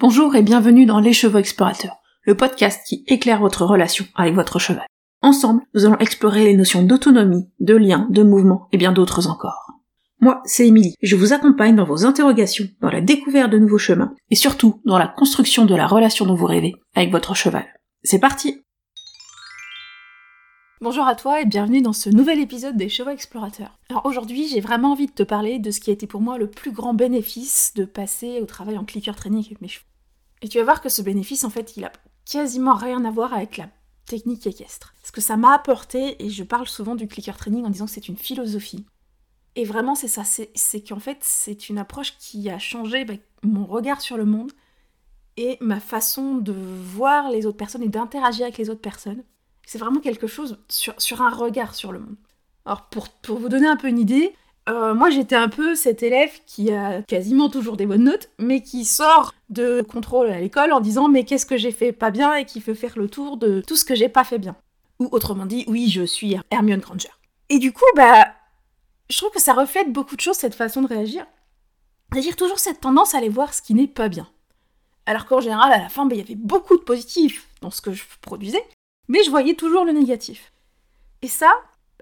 Bonjour et bienvenue dans Les Chevaux Explorateurs, le podcast qui éclaire votre relation avec votre cheval. Ensemble, nous allons explorer les notions d'autonomie, de lien, de mouvement et bien d'autres encore. Moi, c'est Émilie, je vous accompagne dans vos interrogations, dans la découverte de nouveaux chemins, et surtout dans la construction de la relation dont vous rêvez avec votre cheval. C'est parti Bonjour à toi et bienvenue dans ce nouvel épisode des Chevaux Explorateurs. Alors aujourd'hui, j'ai vraiment envie de te parler de ce qui a été pour moi le plus grand bénéfice de passer au travail en clicker training avec mes chevaux. Et tu vas voir que ce bénéfice, en fait, il a quasiment rien à voir avec la technique équestre. Ce que ça m'a apporté, et je parle souvent du clicker training en disant que c'est une philosophie. Et vraiment, c'est ça, c'est qu'en fait, c'est une approche qui a changé bah, mon regard sur le monde et ma façon de voir les autres personnes et d'interagir avec les autres personnes. C'est vraiment quelque chose sur, un regard sur le monde. Alors, pour vous donner un peu une idée, euh, moi, j'étais un peu cet élève qui a quasiment toujours des bonnes notes, mais qui sort de contrôle à l'école en disant mais qu'est-ce que j'ai fait pas bien et qui veut faire le tour de tout ce que j'ai pas fait bien. Ou autrement dit, oui, je suis Hermione Granger. Et du coup, bah, je trouve que ça reflète beaucoup de choses cette façon de réagir. C'est-à-dire toujours cette tendance à aller voir ce qui n'est pas bien. Alors qu'en général, à la fin, bah, il y avait beaucoup de positifs dans ce que je produisais, mais je voyais toujours le négatif. Et ça,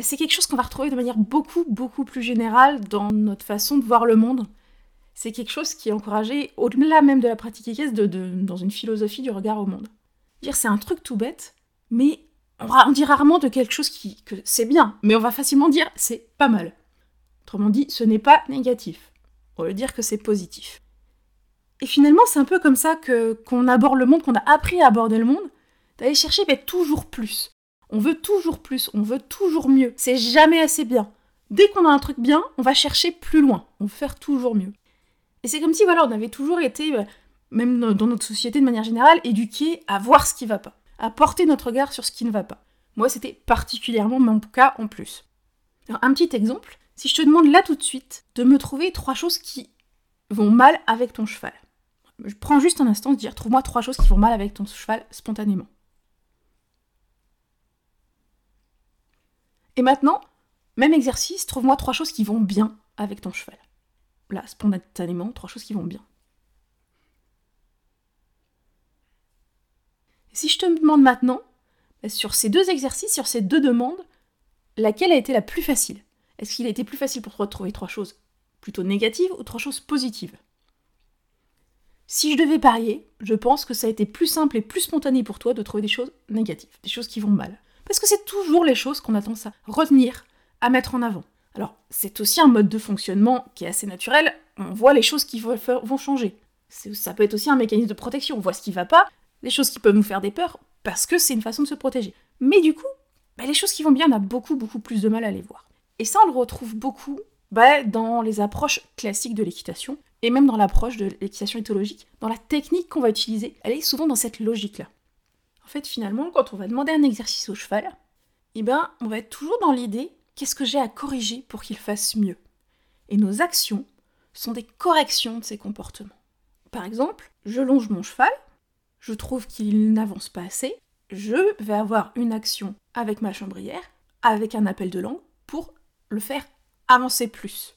c'est quelque chose qu'on va retrouver de manière beaucoup, beaucoup plus générale dans notre façon de voir le monde. C'est quelque chose qui est encouragé, au-delà même de la pratique équestre, dans une philosophie du regard au monde. Dire c'est un truc tout bête, mais on, dit rarement de quelque chose qui, que c'est bien, mais on va facilement dire c'est pas mal. Autrement dit, ce n'est pas négatif. On veut dire que c'est positif. Et finalement, c'est un peu comme ça qu'on aborde le monde, qu'on a appris à aborder le monde, d'aller chercher mais toujours plus. On veut toujours plus, on veut toujours mieux. C'est jamais assez bien. Dès qu'on a un truc bien, on va chercher plus loin. On veut faire toujours mieux. Et c'est comme si, voilà, on avait toujours été, euh, même dans notre société de manière générale, éduqués à voir ce qui va pas, à porter notre regard sur ce qui ne va pas. Moi, c'était particulièrement mon cas en plus. Alors, un petit exemple, si je te demande là tout de suite de me trouver trois choses qui vont mal avec ton cheval. Je prends juste un instant de dire trouve-moi trois choses qui vont mal avec ton cheval spontanément. Et maintenant, même exercice, trouve-moi trois choses qui vont bien avec ton cheval. Là, spontanément, trois choses qui vont bien. Si je te demande maintenant, bah, sur ces deux exercices, sur ces deux demandes, laquelle a été la plus facile? Est-ce qu'il a été plus facile pour toi de trouver trois choses plutôt négatives ou trois choses positives? Si je devais parier, je pense que ça a été plus simple et plus spontané pour toi de trouver des choses négatives, des choses qui vont mal. Parce que c'est toujours les choses qu'on a tendance à retenir, à mettre en avant. Alors, c'est aussi un mode de fonctionnement qui est assez naturel. On voit les choses qui vont changer. Ça peut être aussi un mécanisme de protection. On voit ce qui va pas, les choses qui peuvent nous faire des peurs, parce que c'est une façon de se protéger. Mais du coup, bah, les choses qui vont bien, on a beaucoup, beaucoup plus de mal à les voir. Et ça, on le retrouve beaucoup bah, dans les approches classiques de l'équitation, et même dans l'approche de l'équitation éthologique. Dans la technique qu'on va utiliser, elle est souvent dans cette logique-là. En fait, finalement, quand on va demander un exercice au cheval, eh ben, on va être toujours dans l'idée qu'est-ce que j'ai à corriger pour qu'il fasse mieux? Et nos actions sont des corrections de ses comportements. Par exemple, je longe mon cheval, je trouve qu'il n'avance pas assez, je vais avoir une action avec ma chambrière, avec un appel de langue, pour le faire avancer plus.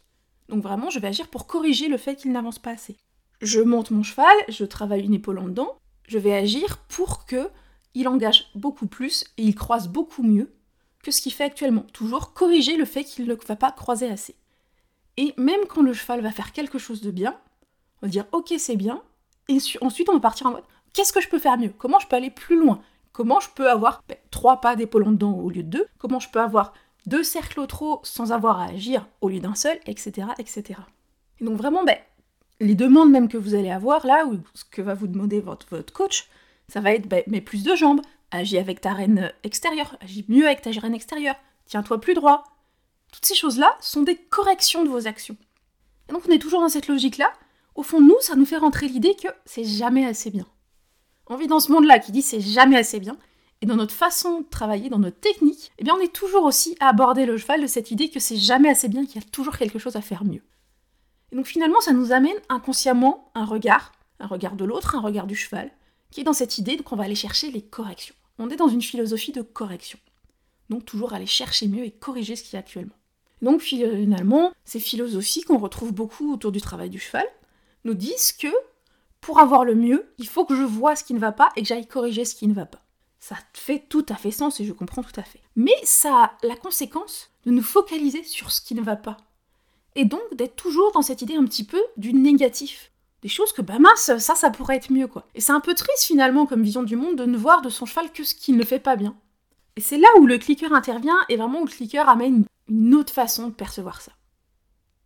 Donc vraiment, je vais agir pour corriger le fait qu'il n'avance pas assez. Je monte mon cheval, je travaille une épaule en dedans, je vais agir pour que il engage beaucoup plus et il croise beaucoup mieux que ce qu'il fait actuellement. Toujours corriger le fait qu'il ne va pas croiser assez. Et même quand le cheval va faire quelque chose de bien, on va dire ok c'est bien, et ensuite on va partir en mode qu'est-ce que je peux faire mieux? Comment je peux aller plus loin? Comment je peux avoir ben, trois pas d'épaule en dedans au lieu de deux? Comment je peux avoir deux cercles au trot sans avoir à agir au lieu d'un seul, etc. etc. Et donc vraiment, ben, les demandes même que vous allez avoir là, ou ce que va vous demander votre, votre coach, ça va être, bah, mais plus de jambes, agis avec ta reine extérieure, agis mieux avec ta reine extérieure, tiens-toi plus droit. Toutes ces choses-là sont des corrections de vos actions. Et donc on est toujours dans cette logique-là. Au fond, nous, ça nous fait rentrer l'idée que c'est jamais assez bien. On vit dans ce monde-là qui dit c'est jamais assez bien, et dans notre façon de travailler, dans notre technique, eh bien on est toujours aussi à aborder le cheval de cette idée que c'est jamais assez bien, qu'il y a toujours quelque chose à faire mieux. Et donc finalement, ça nous amène inconsciemment un regard, un regard de l'autre, un regard du cheval, qui est dans cette idée qu'on va aller chercher les corrections. On est dans une philosophie de correction. Donc toujours aller chercher mieux et corriger ce qui est actuellement. Donc finalement, ces philosophies qu'on retrouve beaucoup autour du travail du cheval nous disent que pour avoir le mieux, il faut que je vois ce qui ne va pas et que j'aille corriger ce qui ne va pas. Ça fait tout à fait sens et je comprends tout à fait. Mais ça a la conséquence de nous focaliser sur ce qui ne va pas. Et donc d'être toujours dans cette idée un petit peu du négatif. Des choses que, bah mince, ça, ça pourrait être mieux, quoi. Et c'est un peu triste finalement comme vision du monde de ne voir de son cheval que ce qui ne fait pas bien. Et c'est là où le clicker intervient et vraiment où le clicker amène une autre façon de percevoir ça.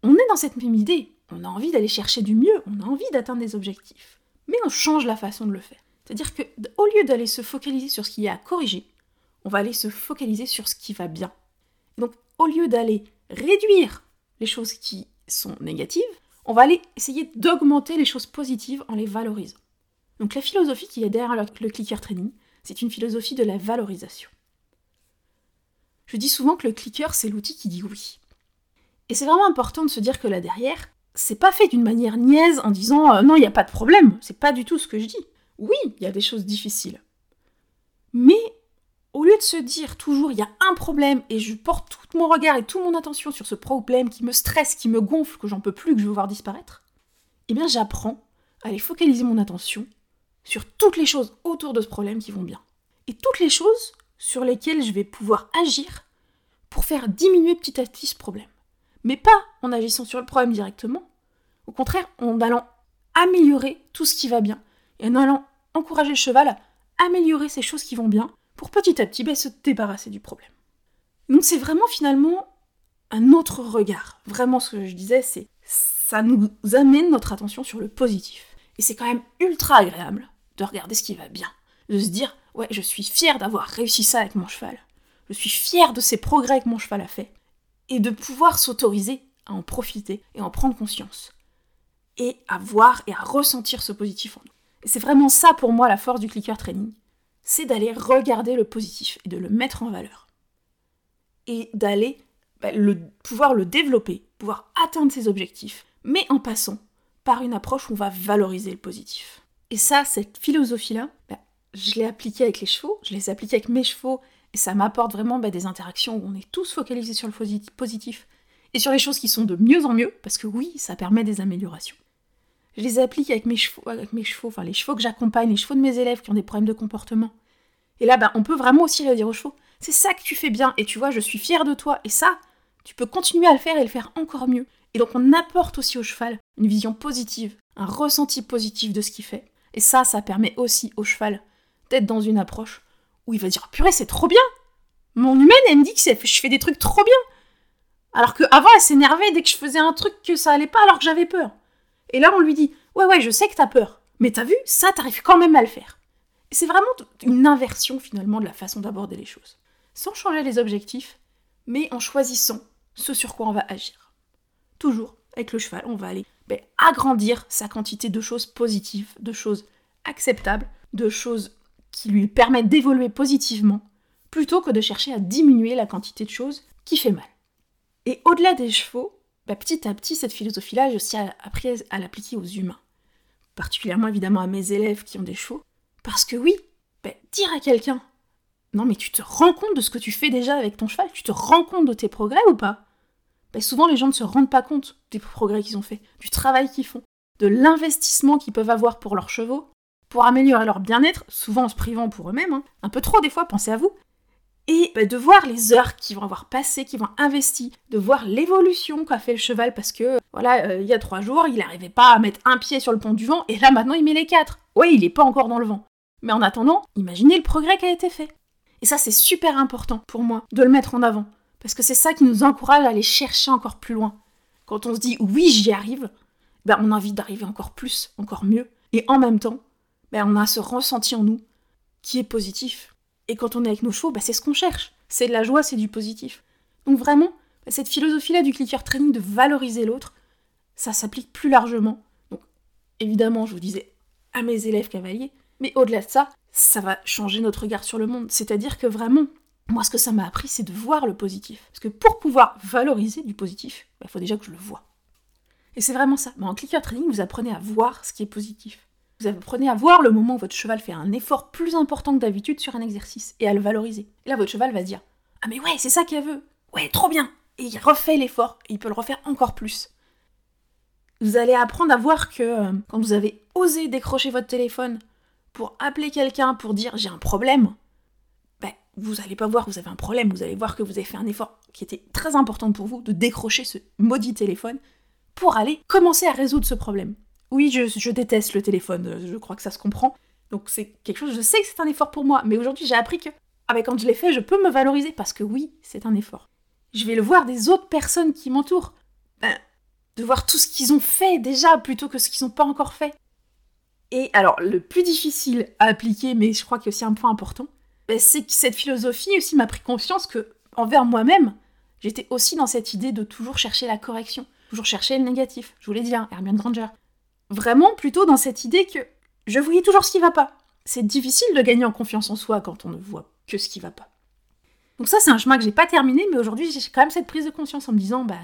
On est dans cette même idée. On a envie d'aller chercher du mieux, on a envie d'atteindre des objectifs. Mais on change la façon de le faire. C'est-à-dire que au lieu d'aller se focaliser sur ce qui est à corriger, on va aller se focaliser sur ce qui va bien. Donc au lieu d'aller réduire les choses qui sont négatives, on va aller essayer d'augmenter les choses positives en les valorisant. Donc la philosophie qui est derrière le clicker training, c'est une philosophie de la valorisation. Je dis souvent que le clicker, c'est l'outil qui dit oui. Et c'est vraiment important de se dire que là derrière, c'est pas fait d'une manière niaise en disant euh, non, il n'y a pas de problème, c'est pas du tout ce que je dis. Oui, il y a des choses difficiles. Mais au lieu de se dire toujours il y a un problème et je porte tout mon regard et toute mon attention sur ce problème qui me stresse, qui me gonfle, que j'en peux plus, que je veux voir disparaître, eh bien j'apprends à aller focaliser mon attention sur toutes les choses autour de ce problème qui vont bien. Et toutes les choses sur lesquelles je vais pouvoir agir pour faire diminuer petit à petit ce problème. Mais pas en agissant sur le problème directement, au contraire en allant améliorer tout ce qui va bien, et en allant encourager le cheval à améliorer ces choses qui vont bien, pour petit à petit ben, se débarrasser du problème. Donc c'est vraiment finalement un autre regard. Vraiment ce que je disais, c'est ça nous amène notre attention sur le positif. Et c'est quand même ultra agréable de regarder ce qui va bien. De se dire, ouais, je suis fier d'avoir réussi ça avec mon cheval. Je suis fier de ces progrès que mon cheval a fait. Et de pouvoir s'autoriser à en profiter et en prendre conscience. Et à voir et à ressentir ce positif en nous. Et c'est vraiment ça pour moi la force du clicker training c'est d'aller regarder le positif et de le mettre en valeur. Et d'aller bah, pouvoir le développer, pouvoir atteindre ses objectifs, mais en passant par une approche où on va valoriser le positif. Et ça, cette philosophie-là, bah, je l'ai appliquée avec les chevaux, je l'ai appliquée avec mes chevaux, et ça m'apporte vraiment bah, des interactions où on est tous focalisés sur le positif et sur les choses qui sont de mieux en mieux, parce que oui, ça permet des améliorations. Je les applique avec mes chevaux, avec mes chevaux, enfin les chevaux que j'accompagne, les chevaux de mes élèves qui ont des problèmes de comportement. Et là, ben, on peut vraiment aussi dire aux chevaux, c'est ça que tu fais bien, et tu vois, je suis fière de toi, et ça, tu peux continuer à le faire et le faire encore mieux. Et donc on apporte aussi au cheval une vision positive, un ressenti positif de ce qu'il fait. Et ça, ça permet aussi au cheval d'être dans une approche où il va dire purée, c'est trop bien Mon humaine, elle me dit que je fais des trucs trop bien Alors qu'avant, elle s'énervait dès que je faisais un truc que ça allait pas alors que j'avais peur. Et là, on lui dit Ouais, ouais, je sais que t'as peur, mais t'as vu, ça, t'arrives quand même à le faire. C'est vraiment une inversion finalement de la façon d'aborder les choses. Sans changer les objectifs, mais en choisissant ce sur quoi on va agir. Toujours, avec le cheval, on va aller ben, agrandir sa quantité de choses positives, de choses acceptables, de choses qui lui permettent d'évoluer positivement, plutôt que de chercher à diminuer la quantité de choses qui fait mal. Et au-delà des chevaux, bah, petit à petit, cette philosophie-là, j'ai aussi appris à l'appliquer aux humains. Particulièrement évidemment à mes élèves qui ont des chevaux. Parce que oui, bah, dire à quelqu'un Non, mais tu te rends compte de ce que tu fais déjà avec ton cheval? Tu te rends compte de tes progrès ou pas? Bah, Souvent, les gens ne se rendent pas compte des progrès qu'ils ont fait, du travail qu'ils font, de l'investissement qu'ils peuvent avoir pour leurs chevaux, pour améliorer leur bien-être, souvent en se privant pour eux-mêmes. Hein. Un peu trop des fois, pensez à vous et bah, de voir les heures qu'ils vont avoir passées, qu'ils vont investir, de voir l'évolution qu'a fait le cheval parce que voilà, euh, il y a trois jours, il n'arrivait pas à mettre un pied sur le pont du vent et là maintenant il met les quatre. Oui, il n'est pas encore dans le vent. Mais en attendant, imaginez le progrès qui a été fait. Et ça c'est super important pour moi de le mettre en avant parce que c'est ça qui nous encourage à aller chercher encore plus loin. Quand on se dit oui, j'y arrive, ben on a envie d'arriver encore plus, encore mieux. Et en même temps, ben on a ce ressenti en nous qui est positif et quand on est avec nos chevaux, bah, c'est ce qu'on cherche. C'est de la joie, c'est du positif. Donc vraiment, bah, cette philosophie-là du clicker training de valoriser l'autre, ça s'applique plus largement. Donc évidemment, je vous disais à mes élèves cavaliers, mais au-delà de ça, ça va changer notre regard sur le monde. C'est-à-dire que vraiment, moi, ce que ça m'a appris, c'est de voir le positif. Parce que pour pouvoir valoriser du positif, il bah, faut déjà que je le vois. Et c'est vraiment ça. en clicker training, vous apprenez à voir ce qui est positif. Vous apprenez à voir le moment où votre cheval fait un effort plus important que d'habitude sur un exercice et à le valoriser. Et là, votre cheval va se dire Ah, mais ouais, c'est ça qu'elle veut Ouais, trop bien Et il refait l'effort et il peut le refaire encore plus. Vous allez apprendre à voir que euh, quand vous avez osé décrocher votre téléphone pour appeler quelqu'un pour dire j'ai un problème, ben, vous n'allez pas voir que vous avez un problème, vous allez voir que vous avez fait un effort qui était très important pour vous de décrocher ce maudit téléphone pour aller commencer à résoudre ce problème. Oui, je, déteste le téléphone, euh, je crois que ça se comprend. Donc c'est quelque chose, je sais que c'est un effort pour moi, mais aujourd'hui j'ai appris que ah ben, quand je l'ai fait, je peux me valoriser parce que oui, c'est un effort. Je vais le voir des autres personnes qui m'entourent. Ben, de voir tout ce qu'ils ont fait déjà plutôt que ce qu'ils n'ont pas encore fait. Et alors, le plus difficile à appliquer, mais je crois qu'il y a aussi un point important, ben, c'est que cette philosophie aussi m'a pris conscience que, envers moi-même, j'étais aussi dans cette idée de toujours chercher la correction, toujours chercher le négatif. Je vous l'ai dit, hein, Hermione Granger. Vraiment plutôt dans cette idée que je voyais toujours ce qui va pas. C'est difficile de gagner en confiance en soi quand on ne voit que ce qui va pas. Donc ça, c'est un chemin que j'ai pas terminé, mais aujourd'hui, j'ai quand même cette prise de conscience en me disant, bah,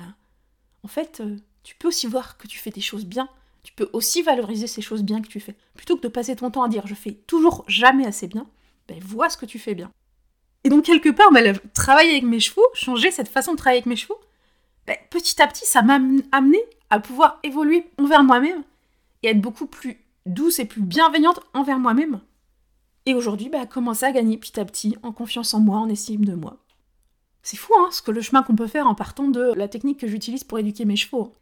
en fait, euh, tu peux aussi voir que tu fais des choses bien. Tu peux aussi valoriser ces choses bien que tu fais. Plutôt que de passer ton temps à dire, je fais toujours jamais assez bien, ben, vois ce que tu fais bien. Et donc, quelque part, ben, travailler avec mes chevaux, changer cette façon de travailler avec mes chevaux, ben, petit à petit, ça m'a amené à pouvoir évoluer envers moi-même et être beaucoup plus douce et plus bienveillante envers moi-même. Et aujourd'hui, bah, commencer à gagner petit à petit en confiance en moi, en estime de moi. C'est fou, hein, ce que le chemin qu'on peut faire en partant de la technique que j'utilise pour éduquer mes chevaux.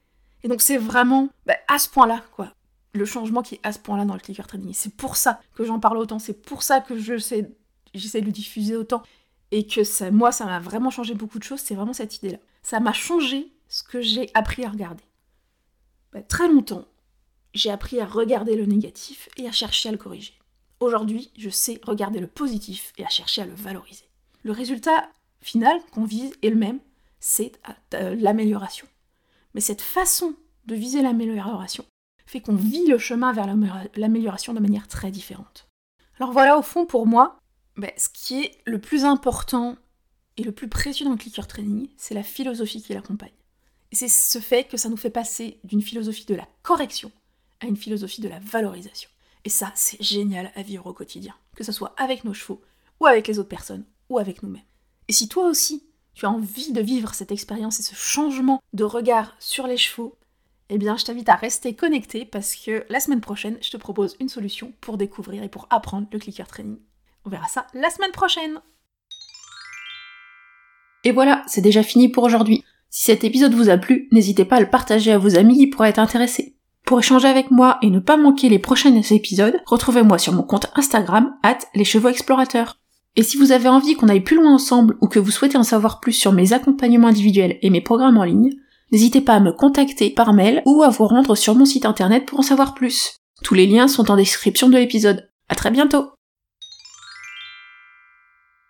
Et donc c'est vraiment bah, à ce point-là, quoi. Le changement qui est à ce point-là dans le clicker training. C'est pour ça que j'en parle autant, c'est pour ça que je sais, j'essaie de le diffuser autant. Et que ça, moi, ça m'a vraiment changé beaucoup de choses, c'est vraiment cette idée-là. Ça m'a changé ce que j'ai appris à regarder. Bah, très longtemps, j'ai appris à regarder le négatif et à chercher à le corriger. Aujourd'hui, je sais regarder le positif et à chercher à le valoriser. Le résultat final qu'on vise est le même, c'est euh, l'amélioration. Mais cette façon de viser l'amélioration fait qu'on vit le chemin vers l'amélioration de manière très différente. Alors voilà, au fond, pour moi, ben, ce qui est le plus important et le plus précieux dans le clicker training, c'est la philosophie qui l'accompagne. C'est ce fait que ça nous fait passer d'une philosophie de la correction à une philosophie de la valorisation. Et ça, c'est génial à vivre au quotidien, que ce soit avec nos chevaux, ou avec les autres personnes, ou avec nous-mêmes. Et si toi aussi, tu as envie de vivre cette expérience et ce changement de regard sur les chevaux, eh bien, je t'invite à rester connecté parce que la semaine prochaine, je te propose une solution pour découvrir et pour apprendre le clicker training. On verra ça la semaine prochaine. Et voilà, c'est déjà fini pour aujourd'hui. Si cet épisode vous a plu, n'hésitez pas à le partager à vos amis qui pourraient être intéressés. Pour échanger avec moi et ne pas manquer les prochains épisodes, retrouvez-moi sur mon compte Instagram, at les chevaux explorateurs. Et si vous avez envie qu'on aille plus loin ensemble ou que vous souhaitez en savoir plus sur mes accompagnements individuels et mes programmes en ligne, n'hésitez pas à me contacter par mail ou à vous rendre sur mon site internet pour en savoir plus. Tous les liens sont en description de l'épisode. À très bientôt!